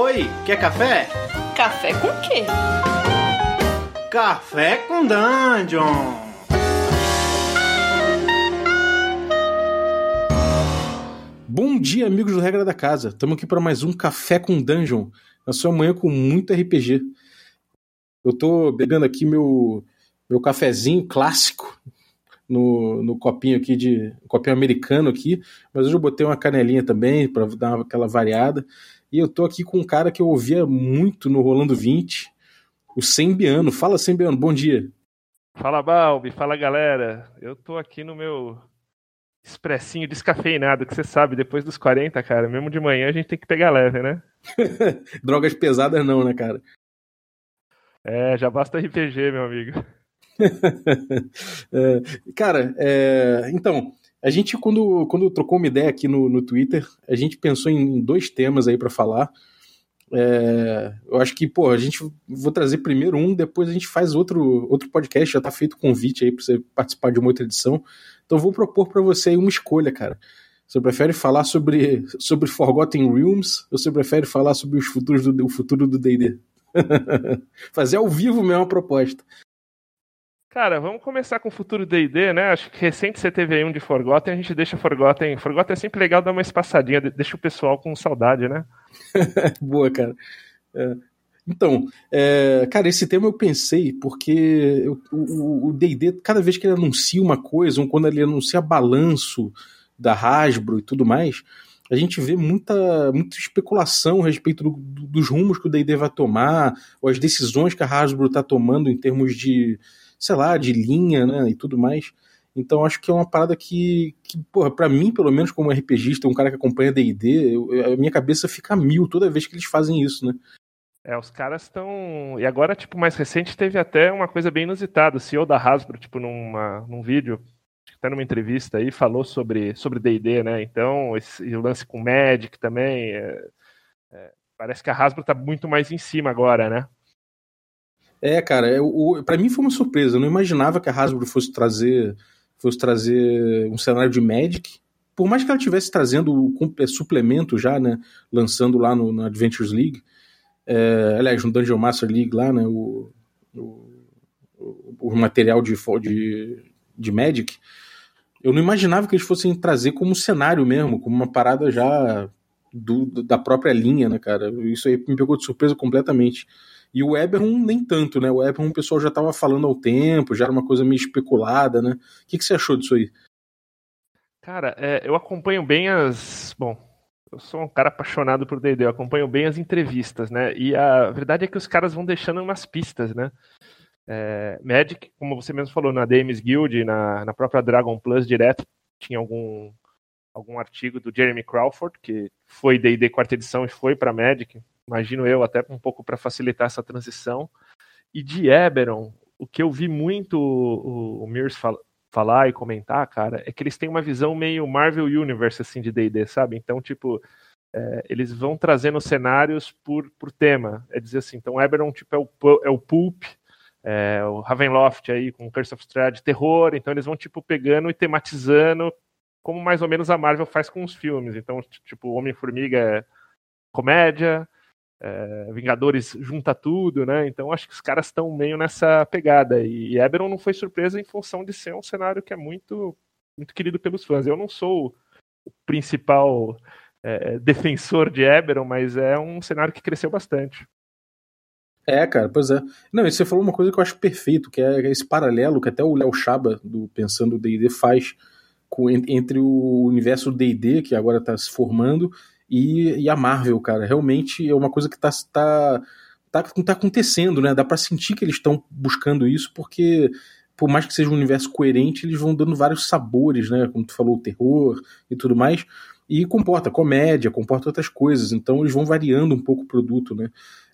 Oi, quer café? Café com quê? Café com Dungeon! Bom dia, amigos do Regra da Casa. Estamos aqui para mais um Café com Dungeon, na sua manhã com muito RPG. Eu tô bebendo aqui meu, meu cafezinho clássico no, no copinho aqui de copinho americano aqui, mas hoje eu botei uma canelinha também para dar aquela variada. E eu tô aqui com um cara que eu ouvia muito no Rolando 20, o Sembiano. Fala, Sembiano, bom dia. Fala, Balbi, fala, galera. Eu tô aqui no meu expressinho descafeinado, que você sabe, depois dos 40, cara, mesmo de manhã a gente tem que pegar leve, né? Drogas pesadas não, né, cara? É, já basta RPG, meu amigo. é, cara, é, então, a gente, quando, quando trocou uma ideia aqui no, no Twitter, a gente pensou em dois temas aí para falar. É, eu acho que, pô, a gente vou trazer primeiro um, depois a gente faz outro, outro podcast, já tá feito o convite aí para você participar de uma outra edição. Então vou propor para você aí uma escolha, cara. Você prefere falar sobre, sobre Forgotten Realms ou você prefere falar sobre os futuros do, o futuro do D&D? Fazer ao vivo mesmo a proposta. Cara, vamos começar com o futuro D&D, né? Acho que recente você teve aí um de Forgotten, a gente deixa Forgotten. Forgotten é sempre legal dar uma espaçadinha, deixa o pessoal com saudade, né? Boa, cara. É. Então, é, cara, esse tema eu pensei porque eu, o D&D, cada vez que ele anuncia uma coisa, ou quando ele anuncia balanço da Hasbro e tudo mais, a gente vê muita, muita especulação a respeito do, do, dos rumos que o D&D vai tomar, ou as decisões que a Hasbro está tomando em termos de, sei lá, de linha, né, e tudo mais. Então acho que é uma parada que, que porra, pra mim, pelo menos como RPGista, um cara que acompanha D&D, a minha cabeça fica mil toda vez que eles fazem isso, né? É, os caras estão. E agora, tipo, mais recente, teve até uma coisa bem inusitada. O CEO da Hasbro, tipo, numa, num vídeo, até numa entrevista aí, falou sobre sobre D&D, né? Então, esse, o lance com Magic também. É, é, parece que a Hasbro tá muito mais em cima agora, né? É, cara, para mim foi uma surpresa. Eu não imaginava que a Hasbro fosse trazer fosse trazer um cenário de Magic. Por mais que ela estivesse trazendo o suplemento já, né? Lançando lá no, no Adventures League é, aliás, no Dungeon Master League lá, né, o, o, o material de, de, de Magic, eu não imaginava que eles fossem trazer como cenário mesmo, como uma parada já do, da própria linha, né, cara? Isso aí me pegou de surpresa completamente. E o Eberron nem tanto, né? O Eberron o pessoal já estava falando ao tempo, já era uma coisa meio especulada, né? O que, que você achou disso aí? Cara, é, eu acompanho bem as. Bom, eu sou um cara apaixonado por D&D, eu acompanho bem as entrevistas, né? E a verdade é que os caras vão deixando umas pistas, né? É, Magic, como você mesmo falou, na DMs Guild, na, na própria Dragon Plus direto, tinha algum, algum artigo do Jeremy Crawford, que foi D&D quarta edição e foi para Magic, imagino eu, até um pouco para facilitar essa transição. E de Eberron, o que eu vi muito o, o Mears fal falar e comentar, cara, é que eles têm uma visão meio Marvel Universe, assim, de D&D, sabe? Então, tipo, é, eles vão trazendo cenários por, por tema. É dizer assim, então Eberron, tipo, é o, é o Pulp, é, o Ravenloft aí com Curse of Strahd, terror, então eles vão, tipo, pegando e tematizando como mais ou menos a Marvel faz com os filmes. Então, tipo, Homem-Formiga é comédia, é, Vingadores junta tudo, né? Então acho que os caras estão meio nessa pegada. E, e Eberron não foi surpresa em função de ser um cenário que é muito, muito querido pelos fãs. Eu não sou o principal é, defensor de Eberron, mas é um cenário que cresceu bastante. É, cara, pois é. Não, e você falou uma coisa que eu acho perfeito, que é esse paralelo que até o Léo Chaba, do Pensando D&D, faz com, entre o universo D&D, que agora está se formando, e, e a Marvel, cara. Realmente é uma coisa que tá, tá, tá, tá acontecendo, né? Dá para sentir que eles estão buscando isso, porque por mais que seja um universo coerente, eles vão dando vários sabores, né? Como tu falou, o terror e tudo mais. E comporta comédia, comporta outras coisas. Então eles vão variando um pouco o produto, né?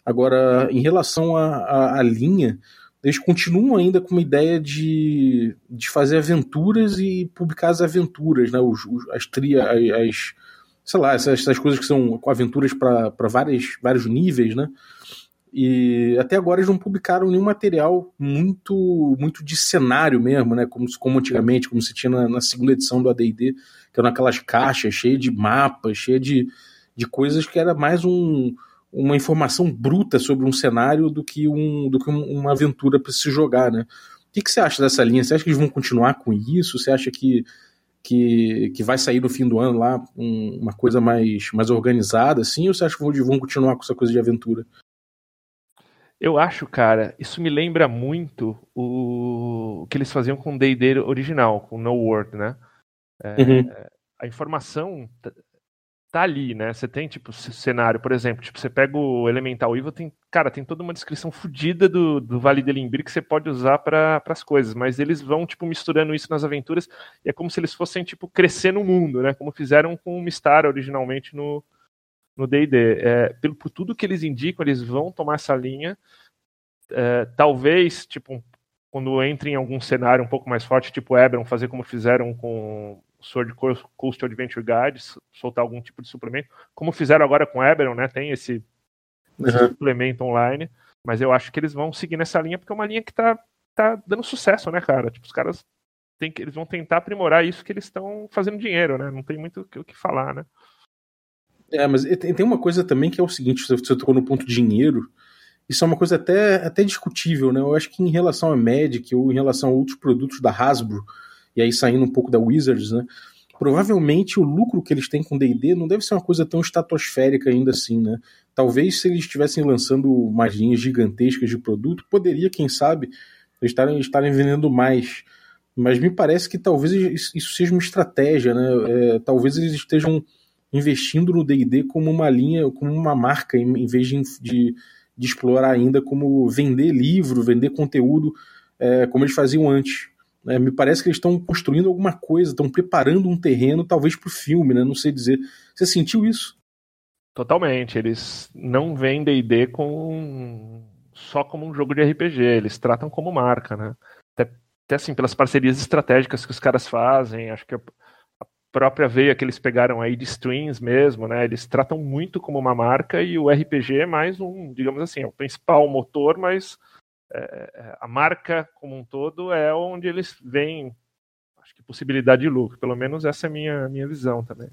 Agora, em relação à linha, eles continuam ainda com uma ideia de, de fazer aventuras e publicar as aventuras, né? Os, os as, tria, as, sei lá, essas, essas coisas que são aventuras para vários níveis, né? E até agora eles não publicaram nenhum material muito muito de cenário mesmo, né? Como, como antigamente, como se tinha na, na segunda edição do AD&D, que eram aquelas caixas cheias de mapas, cheias de, de coisas que era mais um, uma informação bruta sobre um cenário do que, um, do que uma aventura para se jogar, né? O que, que você acha dessa linha? Você acha que eles vão continuar com isso? Você acha que, que, que vai sair no fim do ano lá um, uma coisa mais, mais organizada, assim? Ou você acha que vão, continuar com essa coisa de aventura? Eu acho, cara, isso me lembra muito o, o que eles faziam com o D&D original, com No Word, né? É, uhum. A informação tá ali, né? Você tem, tipo, cenário, por exemplo, tipo, você pega o Elemental Evil, tem, cara, tem toda uma descrição fodida do, do Vale de Limbir que você pode usar para as coisas, mas eles vão, tipo, misturando isso nas aventuras e é como se eles fossem, tipo, crescer no mundo, né? Como fizeram com o Mistar originalmente no no D&D. É, pelo, por tudo que eles indicam, eles vão tomar essa linha. É, talvez, tipo, quando entrem em algum cenário um pouco mais forte, tipo Eberron, fazer como fizeram com Sword Coast Adventure Guide, soltar algum tipo de suplemento, como fizeram agora com Eberron, né? Tem esse, uhum. esse suplemento online, mas eu acho que eles vão seguir nessa linha porque é uma linha que tá, tá dando sucesso, né, cara? Tipo, os caras tem que, eles vão tentar aprimorar isso que eles estão fazendo dinheiro, né? Não tem muito o que falar, né? É, mas tem uma coisa também que é o seguinte: você tocou no ponto dinheiro. Isso é uma coisa até, até discutível, né? Eu acho que em relação a Magic ou em relação a outros produtos da Hasbro, e aí saindo um pouco da Wizards, né? Provavelmente o lucro que eles têm com D&D não deve ser uma coisa tão estratosférica ainda assim, né? Talvez se eles estivessem lançando mais linhas gigantescas de produto, poderia, quem sabe, estarem, estarem vendendo mais. Mas me parece que talvez isso seja uma estratégia, né? É, talvez eles estejam investindo no D&D como uma linha, como uma marca, em, vez de, de, de, explorar ainda como vender livro, vender conteúdo, é, como eles faziam antes. É, me parece que eles estão construindo alguma coisa, estão preparando um terreno, talvez para o filme, né? Não sei dizer. Você sentiu isso? Totalmente. Eles não veem D&D com só como um jogo de RPG. Eles tratam como marca, né? Até, até assim pelas parcerias estratégicas que os caras fazem. Acho que a própria veia que eles pegaram aí de streams mesmo, né? Eles tratam muito como uma marca e o RPG é mais um, digamos assim, é o principal motor, mas é, é, a marca como um todo é onde eles veem, acho que possibilidade de lucro. Pelo menos essa é a minha, minha visão também.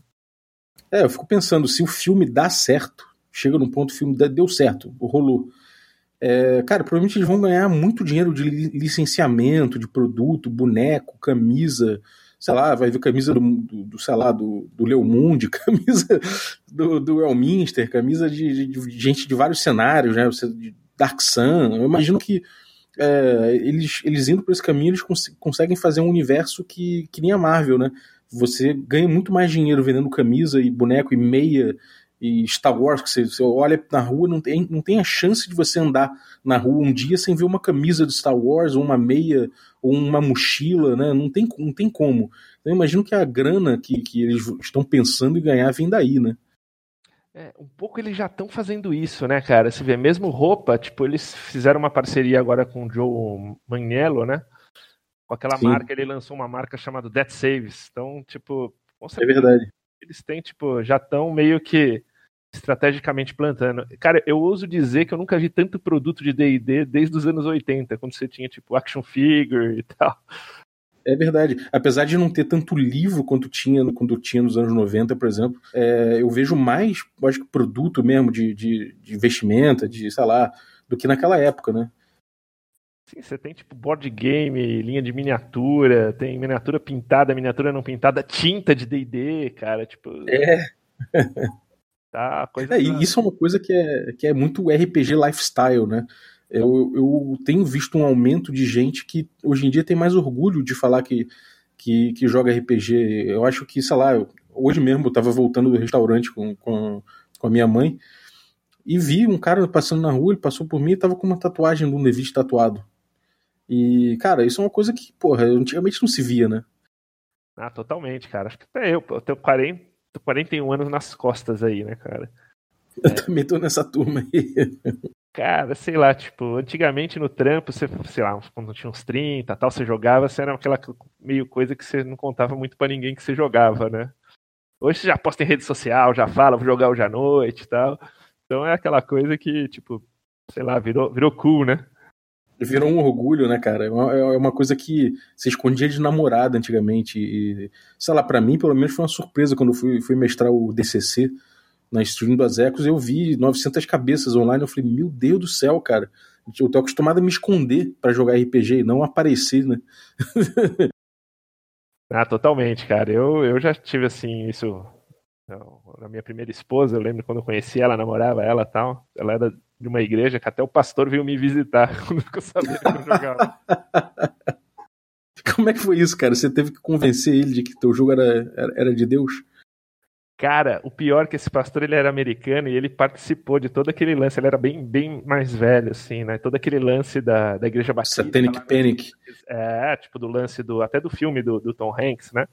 É, eu fico pensando, se o filme dá certo, chega num ponto, o filme deu certo, rolou. É, cara, provavelmente eles vão ganhar muito dinheiro de licenciamento, de produto, boneco, camisa, sei lá, vai ver camisa do, do, sei lá, do, do Leomundi, camisa do, do Elminster, camisa de, de, de, gente de vários cenários, né? Dark Sun. Eu imagino que é, eles, eles indo por esse caminho, eles cons conseguem fazer um universo que, que nem a Marvel, né? Você ganha muito mais dinheiro vendendo camisa e boneco e meia e Star Wars, que você, você, olha na rua, não tem, não tem a chance de você andar na rua um dia sem ver uma camisa de Star Wars, ou uma meia, ou uma mochila, né? Não tem, não tem como. Então, eu imagino que a grana que, que eles estão pensando em ganhar vem daí, né? É, um pouco eles já estão fazendo isso, né, cara? Você vê, mesmo roupa, tipo, eles fizeram uma parceria agora com o Joe Maniello, né? Com aquela Sim. marca, ele lançou uma marca chamada Dead Saves. Então, tipo, é verdade. Eles têm, tipo, já estão meio que estrategicamente plantando. Cara, eu ouso dizer que eu nunca vi tanto produto de D&D desde os anos 80, quando você tinha, tipo, action figure e tal. É verdade. Apesar de não ter tanto livro quanto tinha quando tinha nos anos 90, por exemplo, é, eu vejo mais, acho que produto mesmo de, de, de vestimenta, de, sei lá, do que naquela época, né? Sim, você tem tipo board game, linha de miniatura, tem miniatura pintada, miniatura não pintada, tinta de D&D, cara, tipo... É. Tá, coisa é, isso é uma coisa que é, que é muito RPG lifestyle, né? Eu, eu tenho visto um aumento de gente que hoje em dia tem mais orgulho de falar que, que, que joga RPG. Eu acho que, sei lá, hoje mesmo eu tava voltando do restaurante com, com, com a minha mãe e vi um cara passando na rua, ele passou por mim e tava com uma tatuagem do Nevis tatuado. E, cara, isso é uma coisa que, porra, antigamente não se via, né? Ah, totalmente, cara. Acho que até eu, eu tenho 40, 41 anos nas costas aí, né, cara? Eu é. também tô nessa turma aí. Cara, sei lá, tipo, antigamente no trampo, você, sei lá, quando tinha uns 30 tal, você jogava, você era aquela meio coisa que você não contava muito para ninguém que você jogava, né? Hoje você já posta em rede social, já fala, vou jogar hoje à noite e tal. Então é aquela coisa que, tipo, sei lá, virou, virou cool, né? Virou um orgulho, né, cara? É uma, é uma coisa que se escondia de namorada antigamente. E, sei lá, para mim, pelo menos, foi uma surpresa quando fui, fui mestrar o DCC na stream do Azecos, eu vi 900 cabeças online. Eu falei, meu Deus do céu, cara. Eu tô acostumado a me esconder para jogar RPG e não aparecer, né? ah, totalmente, cara. Eu, eu já tive assim, isso. Na minha primeira esposa, eu lembro quando eu conheci ela, namorava ela tal. Ela era de uma igreja que até o pastor veio me visitar quando ficou sabendo que eu jogava. Como é que foi isso, cara? Você teve que convencer ele de que teu jogo era, era, era de Deus? Cara, o pior é que esse pastor ele era americano e ele participou de todo aquele lance. Ele era bem, bem mais velho, assim, né? Todo aquele lance da, da Igreja Batista. Satanic lá, Panic. É, tipo do lance do até do filme do, do Tom Hanks, né?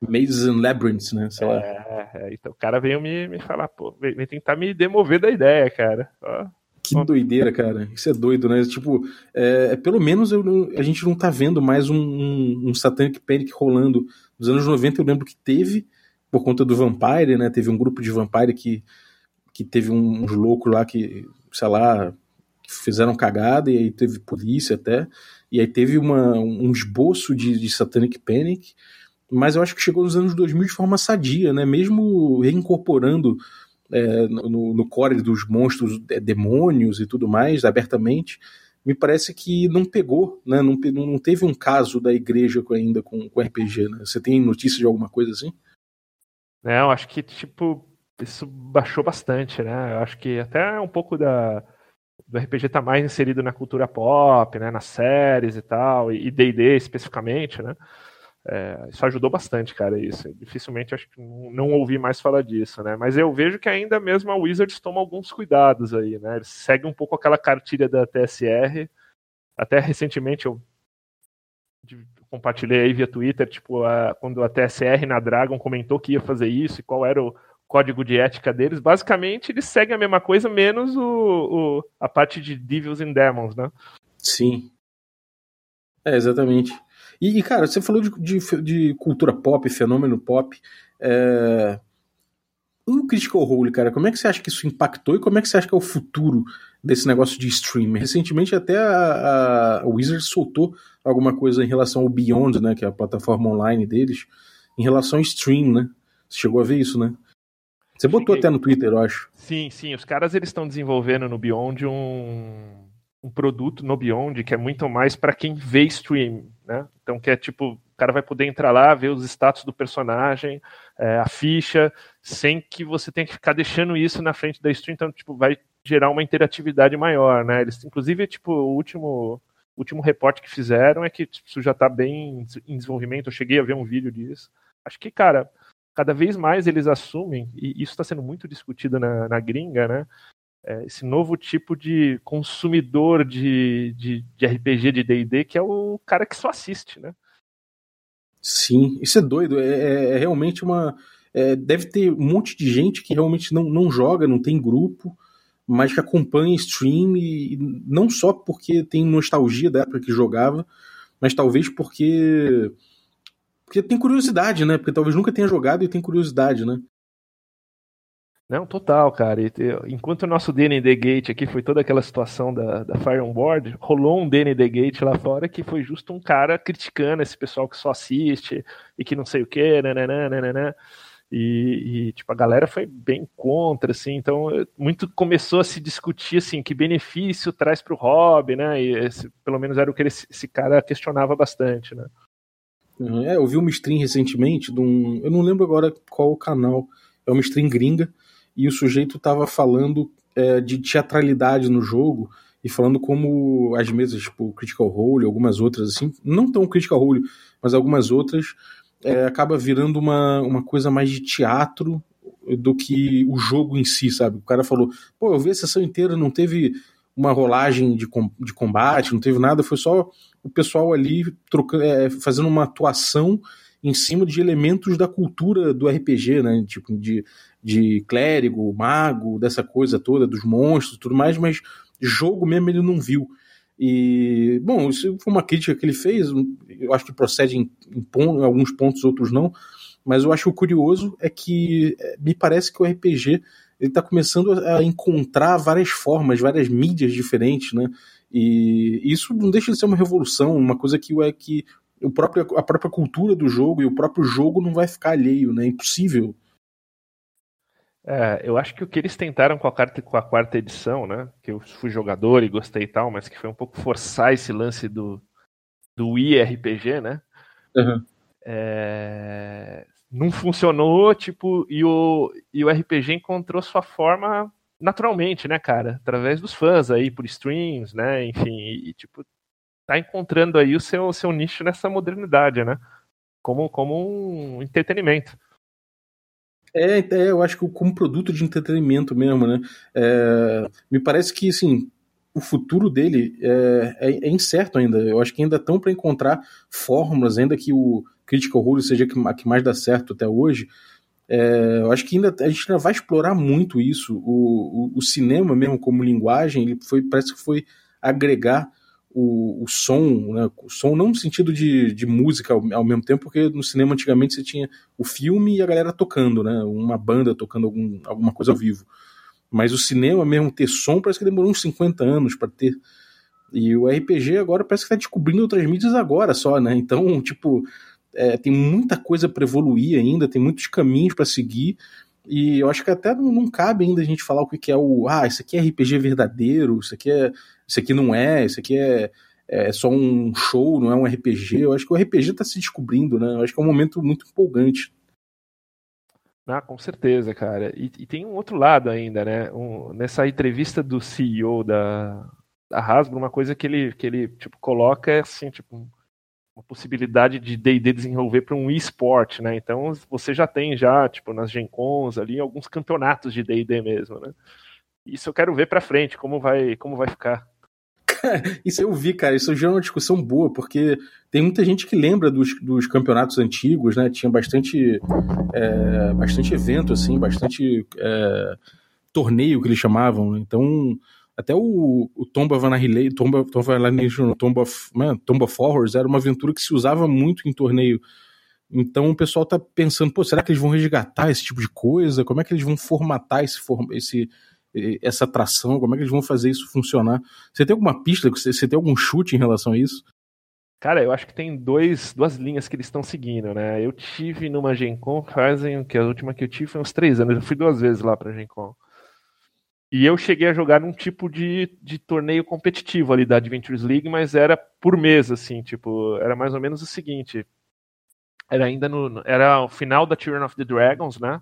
Mazes and Labyrinths, né? Sei lá. É, é, então o cara veio me, me falar, pô, vem tentar me demover da ideia, cara. Ó, que doideira, cara. Isso é doido, né? Tipo, é, é pelo menos eu, a gente não tá vendo mais um, um, um Satanic Panic rolando. Nos anos 90 eu lembro que teve, por conta do Vampire, né? Teve um grupo de Vampire que, que teve uns loucos lá que, sei lá, fizeram cagada e aí teve polícia até. E aí teve uma, um esboço de, de Satanic Panic, mas eu acho que chegou nos anos 2000 de forma sadia, né? Mesmo reincorporando é, no, no core dos monstros é, demônios e tudo mais, abertamente, me parece que não pegou, né? Não, não teve um caso da igreja ainda com, com RPG, né? Você tem notícia de alguma coisa assim? Não, acho que, tipo, isso baixou bastante, né? Eu acho que até um pouco da, do RPG tá mais inserido na cultura pop, né? Nas séries e tal, e D&D especificamente, né? É, isso ajudou bastante, cara, isso. Dificilmente acho que não, ouvi mais falar disso, né? Mas eu vejo que ainda mesmo a Wizards toma alguns cuidados aí, né? Eles seguem um pouco aquela cartilha da TSR. Até recentemente eu compartilhei aí via Twitter, tipo, a, quando a TSR na Dragon comentou que ia fazer isso e qual era o código de ética deles, basicamente eles seguem a mesma coisa, menos o, o a parte de Devils and Demons, né? Sim. É, exatamente. E, e cara, você falou de, de, de, cultura pop, fenômeno pop. É... O Critical Role, cara, como é que você acha que isso impactou e como é que você acha que é o futuro desse negócio de stream? Recentemente até a, a Wizard soltou alguma coisa em relação ao Beyond, né, que é a plataforma online deles, em relação ao stream, né? Você chegou a ver isso, né? Você botou Cheguei. até no Twitter, eu acho. Sim, sim. Os caras eles estão desenvolvendo no Beyond um, um produto no Beyond que é muito mais para quem vê stream, né? Então que é tipo, o cara vai poder entrar lá, ver os status do personagem, é, a ficha, sem que você tenha que ficar deixando isso na frente da stream, então tipo, vai gerar uma interatividade maior, né? Eles, inclusive, tipo, o último último reporte que fizeram é que tipo, isso já está bem em desenvolvimento. Eu cheguei a ver um vídeo disso. Acho que, cara, cada vez mais eles assumem, e isso está sendo muito discutido na, na gringa, né? é, esse novo tipo de consumidor de, de, de RPG de D&D, que é o cara que só assiste, né? Sim, isso é doido, é, é, é realmente uma... É, deve ter um monte de gente que realmente não, não joga, não tem grupo, mas que acompanha stream e, e não só porque tem nostalgia da época que jogava, mas talvez porque porque tem curiosidade, né? Porque talvez nunca tenha jogado e tem curiosidade, né? Não, total, cara. Enquanto o nosso DND Gate aqui foi toda aquela situação da, da Fire on Board, rolou um DND Gate lá fora que foi justo um cara criticando esse pessoal que só assiste e que não sei o que, nananana, e, e, tipo, a galera foi bem contra, assim, então muito começou a se discutir, assim, que benefício traz para o hobby, né, e esse, pelo menos era o que esse cara questionava bastante, né. É, eu vi uma stream recentemente de um, eu não lembro agora qual o canal, é uma stream gringa, e o sujeito estava falando é, de teatralidade no jogo e falando como as mesas, tipo Critical Role, algumas outras assim, não tão Critical Role, mas algumas outras, é, acaba virando uma, uma coisa mais de teatro do que o jogo em si, sabe? O cara falou, pô, eu vi a sessão inteira, não teve uma rolagem de, de combate, não teve nada, foi só o pessoal ali trocando, é, fazendo uma atuação em cima de elementos da cultura do RPG, né? Tipo, de de clérigo, mago, dessa coisa toda, dos monstros tudo mais, mas jogo mesmo ele não viu. E, bom, isso foi uma crítica que ele fez, eu acho que procede em, em, em alguns pontos, outros não, mas eu acho curioso é que é, me parece que o RPG ele está começando a encontrar várias formas, várias mídias diferentes, né? E isso não deixa de ser uma revolução, uma coisa que é que o próprio, a própria cultura do jogo e o próprio jogo não vai ficar alheio, né? É impossível É, eu acho que o que eles tentaram com a, quarta, com a quarta edição, né? Que eu fui jogador e gostei e tal, mas que foi um pouco forçar esse lance do, do IRPG, né? Uhum. É, não funcionou, tipo, e o, e o RPG encontrou sua forma naturalmente, né, cara? Através dos fãs aí, por streams, né? Enfim, e, tipo, tá encontrando aí o seu, seu nicho nessa modernidade, né? Como, como um entretenimento. É, é, eu acho que como produto de entretenimento mesmo, né? É, me parece que, assim, o futuro dele é, é, é incerto ainda. Eu acho que ainda estão para encontrar fórmulas, ainda que o Critical Role seja a que mais dá certo até hoje. É, eu acho que ainda a gente ainda vai explorar muito isso. O, o, o cinema mesmo como linguagem, ele foi parece que foi agregar o, o som, né? o som não no sentido de, de música ao, ao, mesmo tempo, porque no cinema antigamente você tinha o filme e a galera tocando, né? uma banda tocando algum, alguma coisa ao vivo. Mas o cinema mesmo ter som parece que demorou uns 50 anos para ter. E o RPG agora parece que está descobrindo outras mídias agora só, né? Então, tipo, é, tem muita coisa para evoluir ainda, tem muitos caminhos para seguir. E eu acho que até não, não, cabe ainda a gente falar o que, que é o. Ah, isso aqui é RPG verdadeiro, isso aqui é. Isso aqui não é, isso aqui é, é só um show, não é um RPG. Eu acho que o RPG está se descobrindo, né? Eu acho que é um momento muito empolgante. Ah, com certeza, cara. E, e tem um outro lado ainda, né? Um, nessa entrevista do CEO da, da Hasbro, uma coisa que ele, que ele tipo, coloca é assim, tipo, uma possibilidade de D&D desenvolver para um e-sport, né? Então você já tem já, tipo, nas Gen Cons ali, alguns campeonatos de D&D mesmo, né? Isso eu quero ver para frente, como vai, como vai ficar. isso eu vi, cara, isso já é uma discussão boa, porque tem muita gente que lembra dos, dos campeonatos antigos, né? Tinha bastante, é, bastante evento, assim, bastante é, torneio que eles chamavam? Então até o, o Tomb of Annihilation, Tomb, Tomb of Annihilation, Tomb of, man, Tomb of Horrors era uma aventura que se usava muito em torneio. Então o pessoal tá pensando, pô, será que eles vão resgatar esse tipo de coisa? Como é que eles vão formatar esse, esse, essa atração? Como é que eles vão fazer isso funcionar? Você tem alguma pista? Você, tem algum chute em relação a isso? Cara, eu acho que tem dois, duas linhas que eles estão seguindo, né? Eu tive numa Gen Con, fazem, que a última que eu tive foi uns três anos, eu fui duas vezes lá pra Gen Con. E eu cheguei a jogar num tipo de, de torneio competitivo ali da Adventures League, mas era por mês, assim, tipo, era mais ou menos o seguinte. Era ainda no. Era o final da Tyrion of the Dragons, né?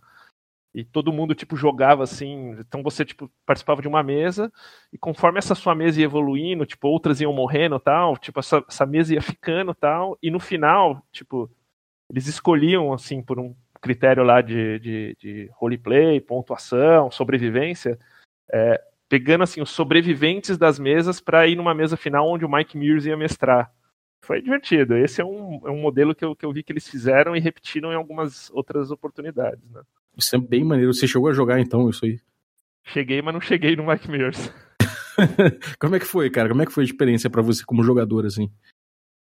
E todo mundo, tipo, jogava assim. Então você, tipo, participava de uma mesa, e conforme essa sua mesa ia evoluindo, tipo, outras iam morrendo tal, tipo, essa, essa mesa ia ficando tal, e no final, tipo, eles escolhiam, assim, por um critério lá de, de, de roleplay, pontuação, sobrevivência é, pegando assim os sobreviventes das mesas para ir numa mesa final onde o Mike Mears ia mestrar. Foi divertido. Esse é um, é um modelo que eu, que eu vi que eles fizeram e repetiram em algumas outras oportunidades. Né? Isso é bem maneiro. Você chegou a jogar então isso aí? Cheguei, mas não cheguei no Mike Mears. Como é que foi, cara? Como é que foi a experiência para você como jogador assim?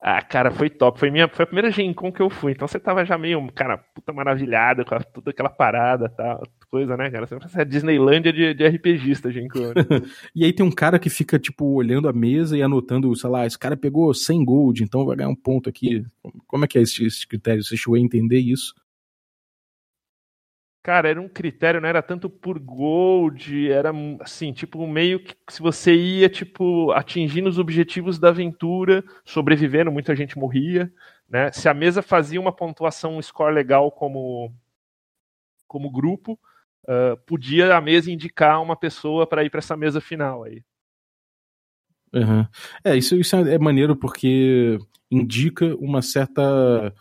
Ah, cara, foi top. Foi, minha, foi a primeira Gen Con que eu fui. Então você tava já meio, cara, puta maravilhado com a, toda aquela parada tal, coisa, né, cara? Você é a Disneylândia de, de RPGista, Gen Con. e aí tem um cara que fica, tipo, olhando a mesa e anotando, sei lá, esse cara pegou 100 gold, então vai ganhar um ponto aqui. Como é que é esse, esse critério? Você chegou a entender isso? Cara, era um critério, não era tanto por gold, era assim, tipo, meio que se você ia, tipo, atingindo os objetivos da aventura, sobrevivendo, muita gente morria, né? Se a mesa fazia uma pontuação, um score legal como, como grupo, uh, podia a mesa indicar uma pessoa para ir para essa mesa final aí. Uhum. É, isso, isso é maneiro porque indica uma certa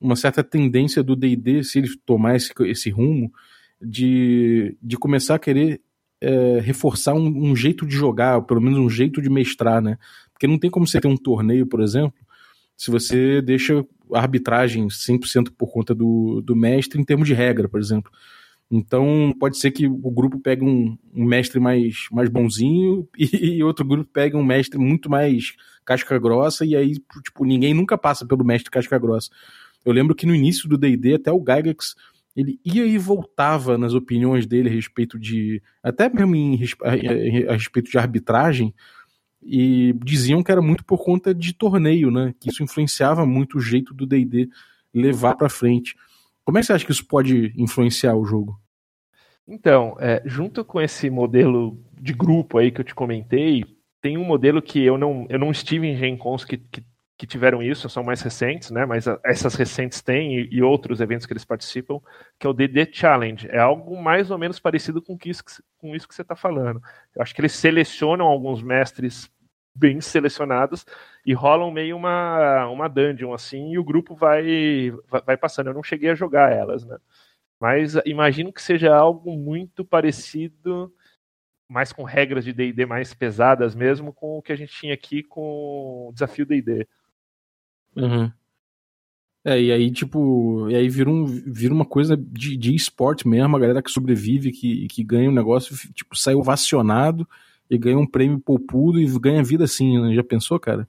uma certa tendência do D&D, se ele tomar esse, esse rumo, de, de começar a querer é, reforçar um, um, jeito de jogar, ou pelo menos um jeito de mestrar, né? Porque não tem como você ter um torneio, por exemplo, se você deixa a arbitragem 100% por conta do, do mestre em termos de regra, por exemplo. Então, pode ser que o grupo pegue um, um mestre mais, mais bonzinho e, e, outro grupo pegue um mestre muito mais casca grossa e aí, tipo, ninguém nunca passa pelo mestre casca grossa. Eu lembro que no início do D&D até o Gygax ele ia e voltava nas opiniões dele a respeito de até mesmo em, a, respeito de arbitragem e diziam que era muito por conta de torneio, né? Que isso influenciava muito o jeito do D&D levar para frente. Como é que você acha que isso pode influenciar o jogo? Então, é, junto com esse modelo de grupo aí que eu te comentei, tem um modelo que eu não, eu não estive em Gen Cons que, que, que tiveram isso, são mais recentes, né? Mas essas recentes têm e, e, outros eventos que eles participam, que é o DD Challenge. É algo mais ou menos parecido com, isso, com isso que você está falando. Eu acho que eles selecionam alguns mestres bem selecionados e rolam meio uma, uma dungeon assim e o grupo vai, vai passando. Eu não cheguei a jogar elas, né? Mas imagino que seja algo muito parecido, mais com regras de D&D mais pesadas mesmo, com o que a gente tinha aqui com o desafio D&D. Uhum. É, e aí, tipo, e aí vira, um, vira uma coisa de, de esporte mesmo, a galera que sobrevive, que, que ganha um negócio, tipo, sai ovacionado e ganha um prêmio poupudo e ganha vida assim, né? Já pensou, cara?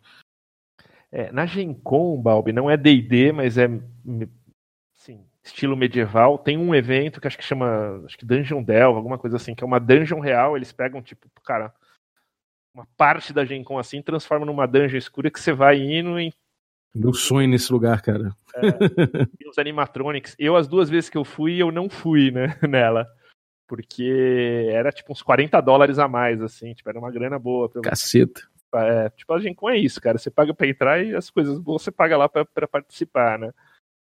É, na Gen Con, Balbi, não é D&D, mas é assim, estilo medieval. Tem um evento que acho que chama, acho que Dungeon Delve, alguma coisa assim, que é uma dungeon real, eles pegam, tipo, cara, uma parte da Gen Con assim, transforma numa dungeon escura que você vai indo em meu sonho nesse lugar, cara. É, e os animatronics. Eu, as duas vezes que eu fui, eu não fui, né, nela porque era tipo uns 40 dólares a mais, assim, tipo, era uma grana boa. Pra Caceta. É, tipo, a Gencom é isso, cara. Você paga pra entrar e as coisas boas você paga lá pra, pra participar, né?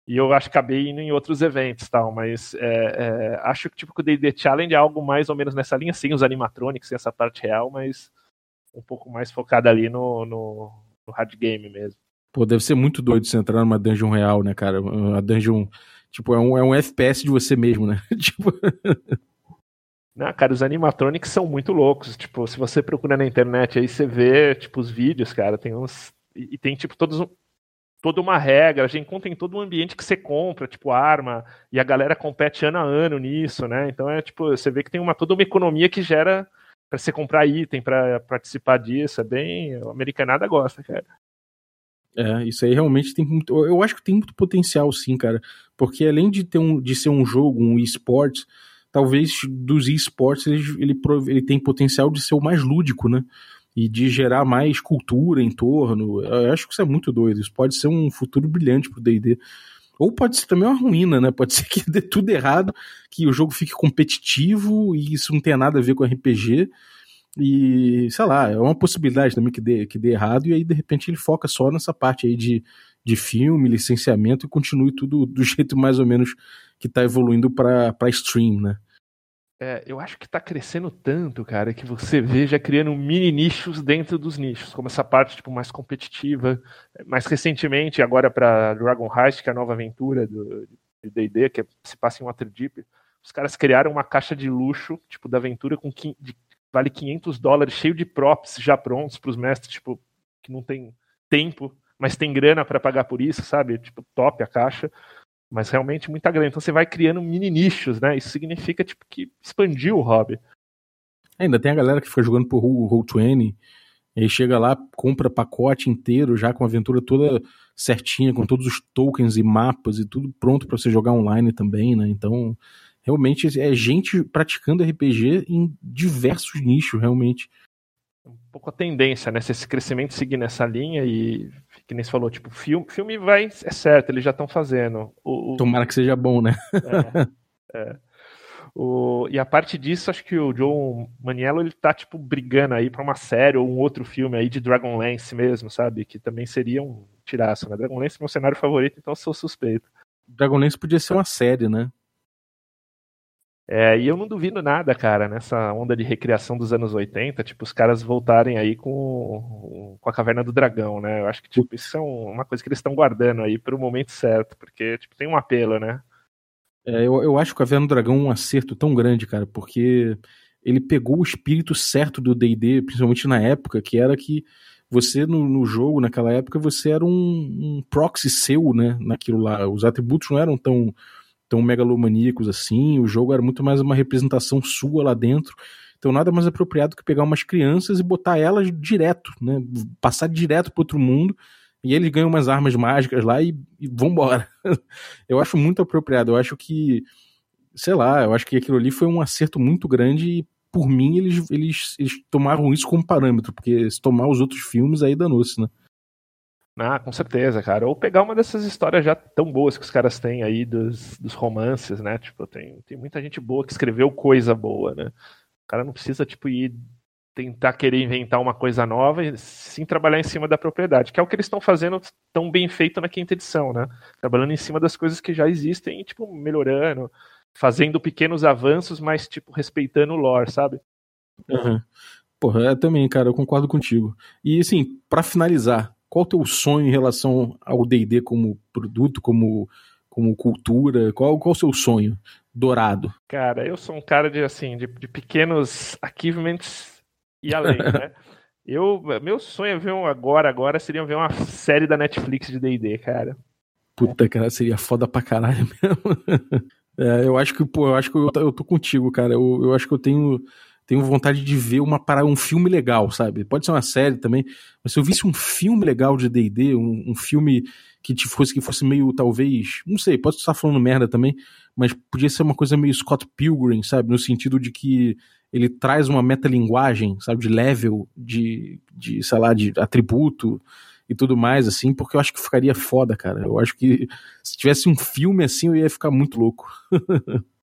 E eu acho que acabei indo em outros eventos tal, mas é, é, acho que tipo, que o D&D Challenge é algo mais ou menos nessa linha, sem os animatronics, sem essa parte real, mas um pouco mais focada ali no, no, no hard game mesmo. Pô, deve ser muito doido você entrar numa dungeon real, né, cara? Uma dungeon, tipo, é um, é um FPS de você mesmo, né? tipo... Não, cara, os animatronics são muito loucos. Tipo, se você procura na internet aí, você vê, tipo, os vídeos, cara, tem uns. E, tem, tipo, todos toda uma regra, a gente conta em todo um ambiente que você compra, tipo arma, e a galera compete ano a ano nisso, né? Então é tipo, você vê que tem uma toda uma economia que gera para você comprar item, para participar disso, é bem, a americanada gosta, cara. É, isso aí realmente tem muito, eu acho que tem muito potencial sim, cara, porque além de ter um de ser um jogo, um esportes, talvez dos esportes ele, ele, ele tem potencial de ser o mais lúdico, né? E de gerar mais cultura em torno. Eu acho que isso é muito doido. Isso pode ser um futuro brilhante pro DD. Ou pode ser também uma ruína, né? Pode ser que dê tudo errado, que o jogo fique competitivo e isso não tenha nada a ver com RPG. E, sei lá, é uma possibilidade também que dê, que dê errado, e aí de repente ele foca só nessa parte aí de, de filme, licenciamento e continue tudo do jeito mais ou menos que tá evoluindo para stream, né? É, eu acho que tá crescendo tanto, cara, que você vê já criando mini nichos dentro dos nichos, como essa parte tipo mais competitiva. Mais recentemente, agora para Dragon Heist, que é a nova aventura do D&D, que é, se passa em Waterdeep, os caras criaram uma caixa de luxo, tipo da aventura com de, vale 500 dólares, cheio de props já prontos para os mestres, tipo que não tem tempo, mas tem grana para pagar por isso, sabe? Tipo top a caixa mas realmente muita grana. Então você vai criando mini nichos, né? Isso significa tipo que expandiu o hobby. Ainda tem a galera que fica jogando por Roll20, e aí chega lá, compra pacote inteiro já com a aventura toda certinha, com todos os tokens e mapas e tudo pronto para você jogar online também, né? Então, realmente é gente praticando RPG em diversos nichos, realmente. Um pouco a tendência, né? Se esse crescimento seguir nessa linha e que nem você falou, tipo, filme, filme vai, é certo, eles já estão fazendo. O, o... Tomara que seja bom, né? é, é. O, e a parte disso, acho que o Joe Maniello, ele tá, tipo, brigando aí pra uma série ou um outro filme aí de Dragonlance mesmo, sabe? Que também seria um tiraço, né? Dragonlance é meu cenário favorito, então eu sou suspeito. Dragonlance podia ser uma série, né? É, e eu não duvido nada, cara, nessa onda de recriação dos anos 80, tipo, os caras voltarem aí com, com a Caverna do Dragão, né? Eu acho que, tipo, isso é uma coisa que eles estão guardando aí para o momento certo, porque, tipo, tem um apelo, né? É, eu, eu acho Caverna do Dragão é um acerto tão grande, cara, porque ele pegou o espírito certo do D&D, principalmente na época, que era que você no, no jogo, naquela época, você era um, um proxy seu, né, naquilo lá. Os atributos não eram tão tão megalomaníacos assim. O jogo era muito mais uma representação sua lá dentro. Então nada mais apropriado que pegar umas crianças e botar elas direto, né? Passar direto para outro mundo e eles ganham umas armas mágicas lá e, e vambora. eu acho muito apropriado. Eu acho que, sei lá, eu acho que aquilo ali foi um acerto muito grande e por mim eles, eles, eles tomaram isso como parâmetro, porque se tomar os outros filmes aí danou-se, né? Ah, com certeza, cara. Ou pegar uma dessas histórias já tão boas que os caras têm aí dos, dos romances, né? Tipo, tem, tem muita gente boa que escreveu coisa boa, né? O cara não precisa, tipo, ir tentar querer inventar uma coisa nova e sim trabalhar em cima da propriedade, que é o que eles estão fazendo tão bem feito na quinta edição, né? Trabalhando em cima das coisas que já existem e, tipo, melhorando, fazendo pequenos avanços, mas, tipo, respeitando o lore, sabe? Uhum. Porra, é também, cara, eu concordo contigo. E, assim, para finalizar, qual o teu sonho em relação ao D&D como produto, como, como cultura? Qual, qual o seu sonho dourado? Cara, eu sou um cara de assim, de, de pequenos achievements e além, né? Eu, meu sonho é ver um, agora, agora seria ver uma série da Netflix de D&D, cara. Puta, cara, seria foda pra caralho mesmo. é, eu acho que, pô, eu acho que eu, eu tô contigo, cara. Eu, eu acho que eu tenho tenho vontade de ver uma para um filme legal, sabe? Pode ser uma série também, mas se eu visse um filme legal de D&D, um, um, filme que te fosse que fosse meio talvez, não sei, pode estar falando merda também, mas podia ser uma coisa meio Scott Pilgrim, sabe? No sentido de que ele traz uma metalinguagem, sabe, de level, de, de sei lá, de atributo e tudo mais, assim, porque eu acho que ficaria foda, cara. Eu acho que se tivesse um filme assim, eu ia ficar muito louco.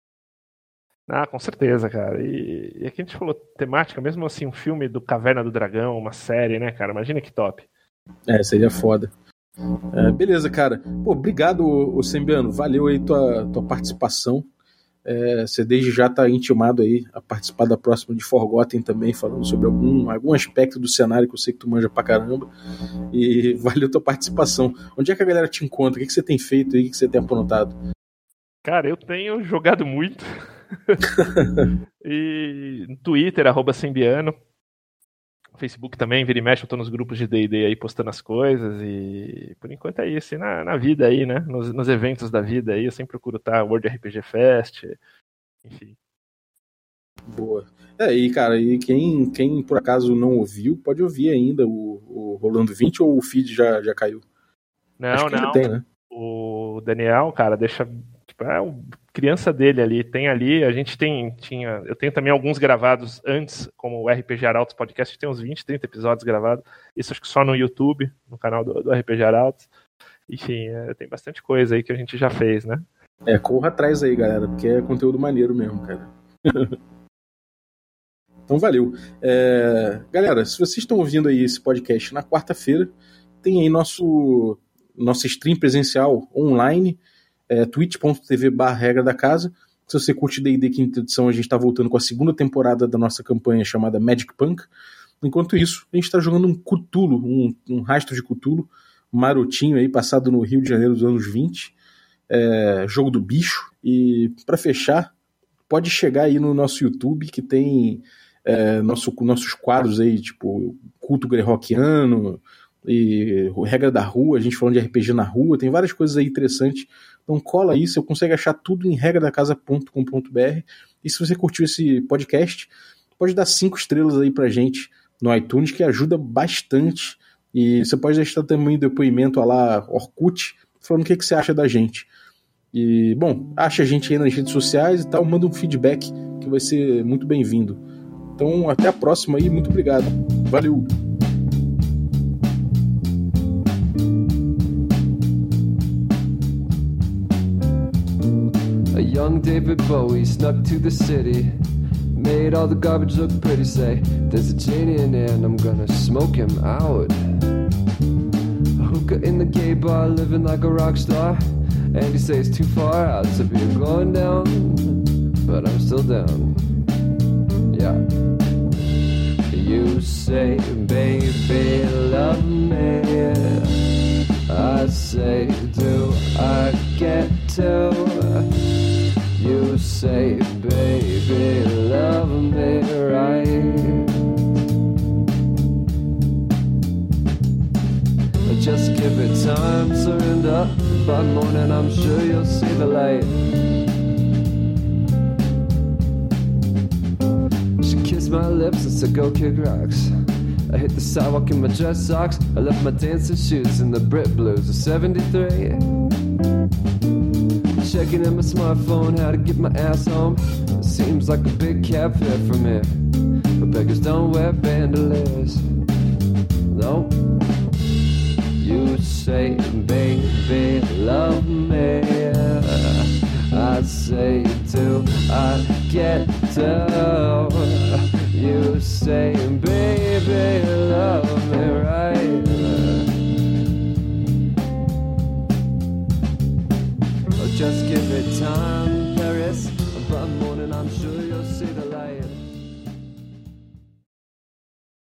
Ah, com certeza, cara. E, e aqui a gente falou temática, mesmo assim, um filme do Caverna do Dragão, uma série, né, cara? Imagina que top. É, seria foda. É, beleza, cara. Pô, obrigado, ô Sembiano. Valeu aí tua, tua participação. É, você desde já tá intimado aí a participar da próxima de Forgotten também, falando sobre algum, algum aspecto do cenário que eu sei que tu manja pra caramba. E valeu tua participação. Onde é que a galera te encontra? O que, que você tem feito aí? O que, que você tem aprontado? Cara, eu tenho jogado muito. e no Twitter, arroba Sembiano. Facebook também, vira e mexe, eu tô nos grupos de D&D aí postando as coisas e por enquanto é isso. E na, na vida aí, né, nos, nos, eventos da vida aí, eu sempre procuro estar World RPG Fest, enfim. Boa. É, e cara, e quem, quem por acaso não ouviu, pode ouvir ainda o, o Rolando 20 ou o feed já, já caiu? Não, não. Tem, né? O Daniel, cara, deixa Tipo, é a criança dele ali, tem ali, a gente tem, tinha, eu tenho também alguns gravados antes, como o RPG Arautos Podcast, tem uns 20, 30 episódios gravados, isso acho que só no YouTube, no canal do, do RPG Arautos, enfim, é, tem bastante coisa aí que a gente já fez, né? É, corra atrás aí, galera, porque é conteúdo maneiro mesmo, cara. então valeu. É, galera, se vocês estão ouvindo aí esse podcast na quarta-feira, tem aí nosso nossa stream presencial online, é, twitch.tv barra regra da casa. Se você curte D&D quinta edição, a gente está voltando com a segunda temporada da nossa campanha chamada Magic Punk. Enquanto isso, a gente está jogando um Cthulhu, um, um, rastro de Cthulhu, marotinho aí, passado no Rio de Janeiro dos anos 20. É, jogo do bicho. E para fechar, pode chegar aí no nosso YouTube, que tem é, nosso, nossos quadros aí, tipo culto greyhawkiano e regra da rua, a gente falando de RPG na rua, tem várias coisas aí interessantes então cola aí, você consegue achar tudo em regradacasa.com.br. E se você curtiu esse podcast, pode dar cinco estrelas aí pra gente no iTunes, que ajuda bastante. E você pode deixar também um depoimento lá Orkut, falando o que, que você acha da gente. E, bom, acha a gente aí nas redes sociais e tal, manda um feedback que vai ser muito bem-vindo. Então, até a próxima aí, muito obrigado. Valeu! Young David Bowie snuck to the city. Made all the garbage look pretty. Say, there's a genie in there and I'm gonna smoke him out. Hookah in the gay bar, living like a rock star. And he says too far out to be going down, but I'm still down. Yeah. You say, baby, love me. I say, do I get to? You say, baby, love me right. Just give it time, surrender. By morning, I'm sure you'll see the light. She kissed my lips and said, Go kick rocks. I hit the sidewalk in my dress socks. I left my dancing shoes in the Brit Blues of 73 checking in my smartphone how to get my ass home. It seems like a big cab fare from here. But beggars don't wear bandoliers. No. You say, baby, love me. I say, do I get down? You say, baby, love me right. Just give it time,